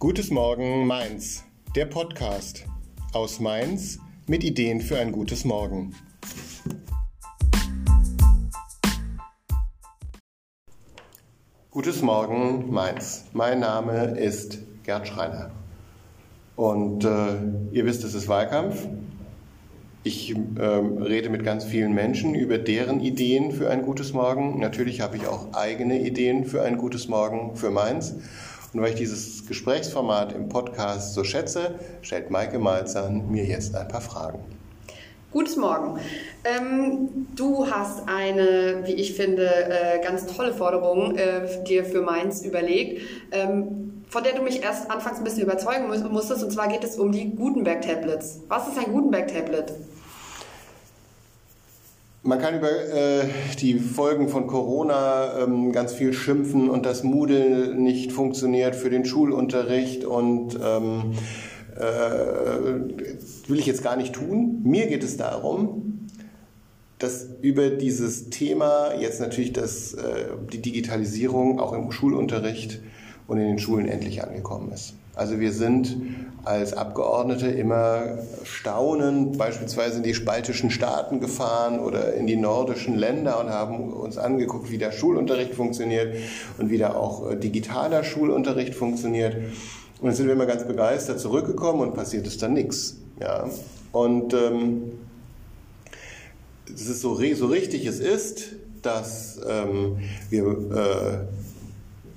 Gutes Morgen Mainz, der Podcast aus Mainz mit Ideen für ein gutes Morgen. Gutes Morgen Mainz. Mein Name ist Gerd Schreiner. Und äh, ihr wisst, es ist Wahlkampf. Ich ähm, rede mit ganz vielen Menschen über deren Ideen für ein gutes Morgen. Natürlich habe ich auch eigene Ideen für ein gutes Morgen für Mainz. Und weil ich dieses Gesprächsformat im Podcast so schätze, stellt Maike Malzahn mir jetzt ein paar Fragen. Gutes Morgen. Ähm, du hast eine, wie ich finde, äh, ganz tolle Forderung äh, dir für Mainz überlegt, ähm, von der du mich erst anfangs ein bisschen überzeugen musstest. Und zwar geht es um die Gutenberg-Tablets. Was ist ein Gutenberg-Tablet? Man kann über äh, die Folgen von Corona ähm, ganz viel schimpfen und dass Moodle nicht funktioniert für den Schulunterricht und ähm, äh, will ich jetzt gar nicht tun. Mir geht es darum, dass über dieses Thema jetzt natürlich das, äh, die Digitalisierung auch im Schulunterricht und in den Schulen endlich angekommen ist. Also wir sind als Abgeordnete immer staunend beispielsweise in die baltischen Staaten gefahren oder in die nordischen Länder und haben uns angeguckt, wie der Schulunterricht funktioniert und wie da auch äh, digitaler Schulunterricht funktioniert. Und dann sind wir immer ganz begeistert zurückgekommen und passiert ist dann nichts. Ja? Und ähm, es ist so, so richtig es ist, dass ähm, wir äh,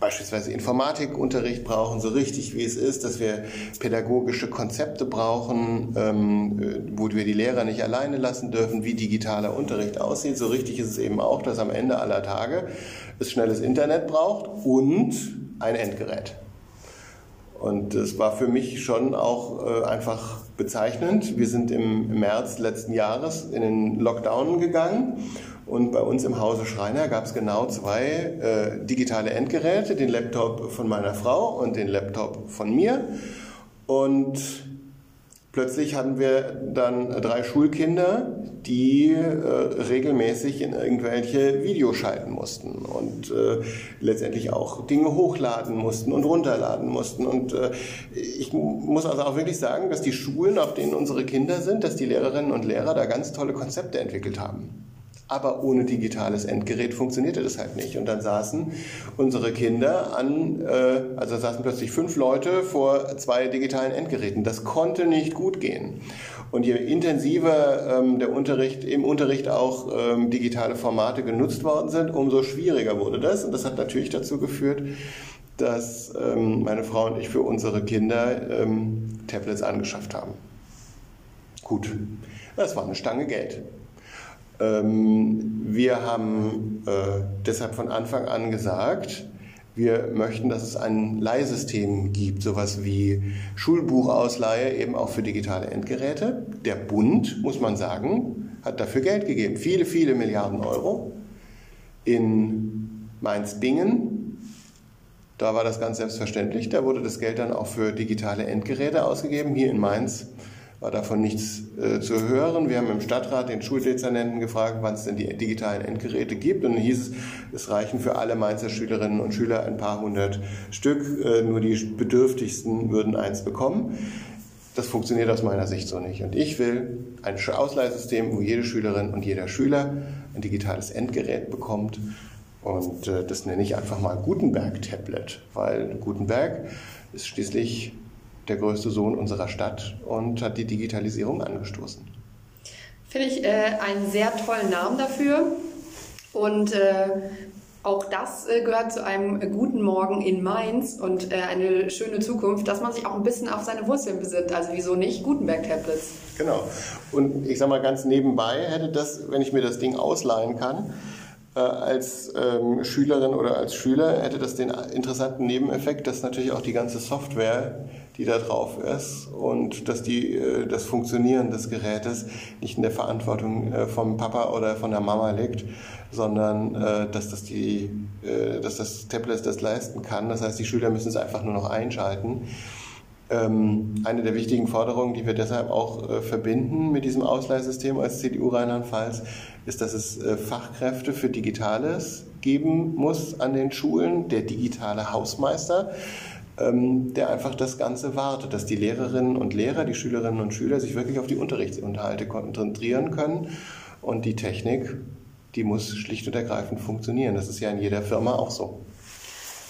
beispielsweise Informatikunterricht brauchen, so richtig wie es ist, dass wir pädagogische Konzepte brauchen, ähm, äh, wo wir die Lehrer nicht alleine lassen dürfen, wie digitaler Unterricht aussieht. So richtig ist es eben auch, dass am Ende aller Tage es schnelles Internet braucht und ein Endgerät. Und es war für mich schon auch äh, einfach bezeichnend. Wir sind im März letzten Jahres in den Lockdown gegangen und bei uns im Hause Schreiner gab es genau zwei äh, digitale Endgeräte, den Laptop von meiner Frau und den Laptop von mir. Und plötzlich hatten wir dann drei Schulkinder, die äh, regelmäßig in irgendwelche Videos schalten mussten und äh, letztendlich auch Dinge hochladen mussten und runterladen mussten. Und äh, ich muss also auch wirklich sagen, dass die Schulen, auf denen unsere Kinder sind, dass die Lehrerinnen und Lehrer da ganz tolle Konzepte entwickelt haben. Aber ohne digitales Endgerät funktionierte das halt nicht. Und dann saßen unsere Kinder an, äh, also saßen plötzlich fünf Leute vor zwei digitalen Endgeräten. Das konnte nicht gut gehen. Und je intensiver ähm, der Unterricht, im Unterricht auch ähm, digitale Formate genutzt worden sind, umso schwieriger wurde das. Und das hat natürlich dazu geführt, dass ähm, meine Frau und ich für unsere Kinder ähm, Tablets angeschafft haben. Gut, das war eine Stange Geld. Ähm, wir haben äh, deshalb von Anfang an gesagt, wir möchten, dass es ein Leihsystem gibt, sowas wie Schulbuchausleihe, eben auch für digitale Endgeräte. Der Bund, muss man sagen, hat dafür Geld gegeben. Viele, viele Milliarden Euro. In Mainz-Bingen, da war das ganz selbstverständlich. Da wurde das Geld dann auch für digitale Endgeräte ausgegeben. Hier in Mainz war davon nichts äh, zu hören. Wir haben im Stadtrat den Schuldezernenten gefragt, wann es denn die digitalen Endgeräte gibt. Und dann hieß es, es reichen für alle Mainzer Schülerinnen und Schüler ein paar hundert Stück. Äh, nur die Bedürftigsten würden eins bekommen. Das funktioniert aus meiner Sicht so nicht. Und ich will ein Ausleihsystem, wo jede Schülerin und jeder Schüler ein digitales Endgerät bekommt. Und äh, das nenne ich einfach mal Gutenberg-Tablet, weil Gutenberg ist schließlich der größte Sohn unserer Stadt und hat die Digitalisierung angestoßen. Finde ich äh, einen sehr tollen Namen dafür. Und äh, auch das äh, gehört zu einem guten Morgen in Mainz und äh, eine schöne Zukunft, dass man sich auch ein bisschen auf seine Wurzeln besinnt. Also wieso nicht Gutenberg-Tablets? Genau. Und ich sage mal ganz nebenbei hätte das, wenn ich mir das Ding ausleihen kann, als ähm, Schülerin oder als Schüler hätte das den interessanten Nebeneffekt, dass natürlich auch die ganze Software, die da drauf ist und dass die, äh, das Funktionieren des Gerätes nicht in der Verantwortung äh, vom Papa oder von der Mama liegt, sondern äh, dass, das die, äh, dass das Tablet das leisten kann. Das heißt, die Schüler müssen es einfach nur noch einschalten. Ähm, eine der wichtigen Forderungen, die wir deshalb auch äh, verbinden mit diesem Ausleihsystem als CDU Rheinland-Pfalz, ist, dass es äh, Fachkräfte für Digitales geben muss an den Schulen, der digitale Hausmeister. ähm, der einfach das Ganze wartet, dass die Lehrerinnen und Lehrer, die Schülerinnen und Schüler sich wirklich auf die Unterrichtsinhalte konzentrieren können und die Technik, die muss schlicht und ergreifend funktionieren. Das ist ja in jeder Firma auch so.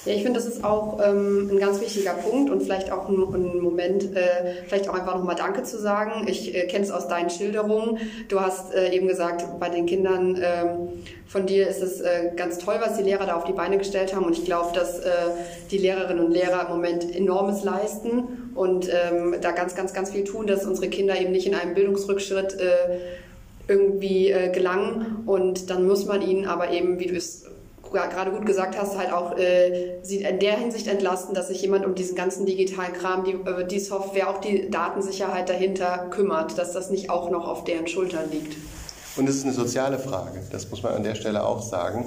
Ja, ich finde, das ist auch ähm, ein ganz wichtiger Punkt und vielleicht auch ein, ein Moment, äh, vielleicht auch einfach nochmal Danke zu sagen. Ich äh, kenne es aus deinen Schilderungen. Du hast äh, eben gesagt, bei den Kindern ähm, von dir ist es äh, ganz toll, was die Lehrer da auf die Beine gestellt haben und ich glaube, dass äh, die Lehrerinnen und Lehrer im Moment enormes leisten und ähm, da ganz, ganz, ganz viel tun, dass unsere Kinder eben nicht in einem Bildungsrückschritt äh, irgendwie gelangen und dann muss man ihnen aber eben, wie du es gerade gut gesagt hast, halt auch äh, sie in der Hinsicht entlasten, dass sich jemand um diesen ganzen digitalen Kram, die, äh, die Software, auch die Datensicherheit dahinter kümmert, dass das nicht auch noch auf deren Schultern liegt. Und es ist eine soziale Frage, das muss man an der Stelle auch sagen.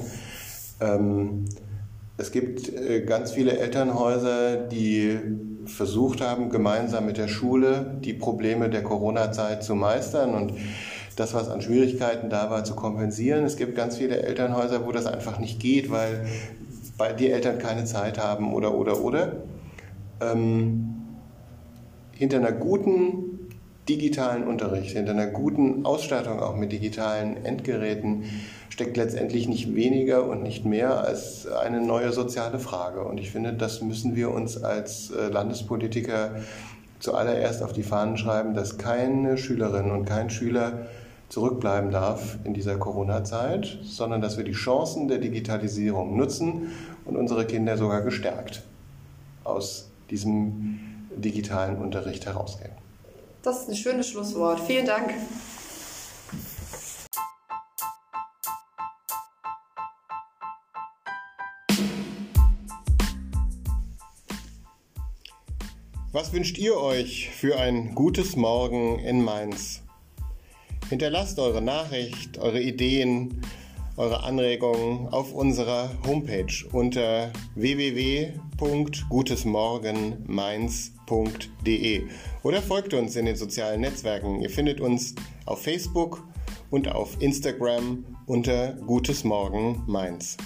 Ähm, es gibt äh, ganz viele Elternhäuser, die versucht haben, gemeinsam mit der Schule die Probleme der Corona-Zeit zu meistern und das, was an Schwierigkeiten da war, zu kompensieren. Es gibt ganz viele Elternhäuser, wo das einfach nicht geht, weil die Eltern keine Zeit haben oder, oder, oder. Ähm, hinter einer guten digitalen Unterricht, hinter einer guten Ausstattung auch mit digitalen Endgeräten steckt letztendlich nicht weniger und nicht mehr als eine neue soziale Frage. Und ich finde, das müssen wir uns als äh, Landespolitiker zuallererst auf die Fahnen schreiben, dass keine Schülerin und kein Schüler zurückbleiben darf in dieser Corona-Zeit, sondern dass wir die Chancen der Digitalisierung nutzen und unsere Kinder sogar gestärkt aus diesem digitalen Unterricht herausgehen. Das ist ein schönes Schlusswort. Vielen Dank. Was wünscht ihr euch für ein gutes Morgen in Mainz? Hinterlasst eure Nachricht, eure Ideen, eure Anregungen auf unserer Homepage unter www.gutesmorgenmainz.de oder folgt uns in den sozialen Netzwerken. Ihr findet uns auf Facebook und auf Instagram unter Gutes Morgen Mainz.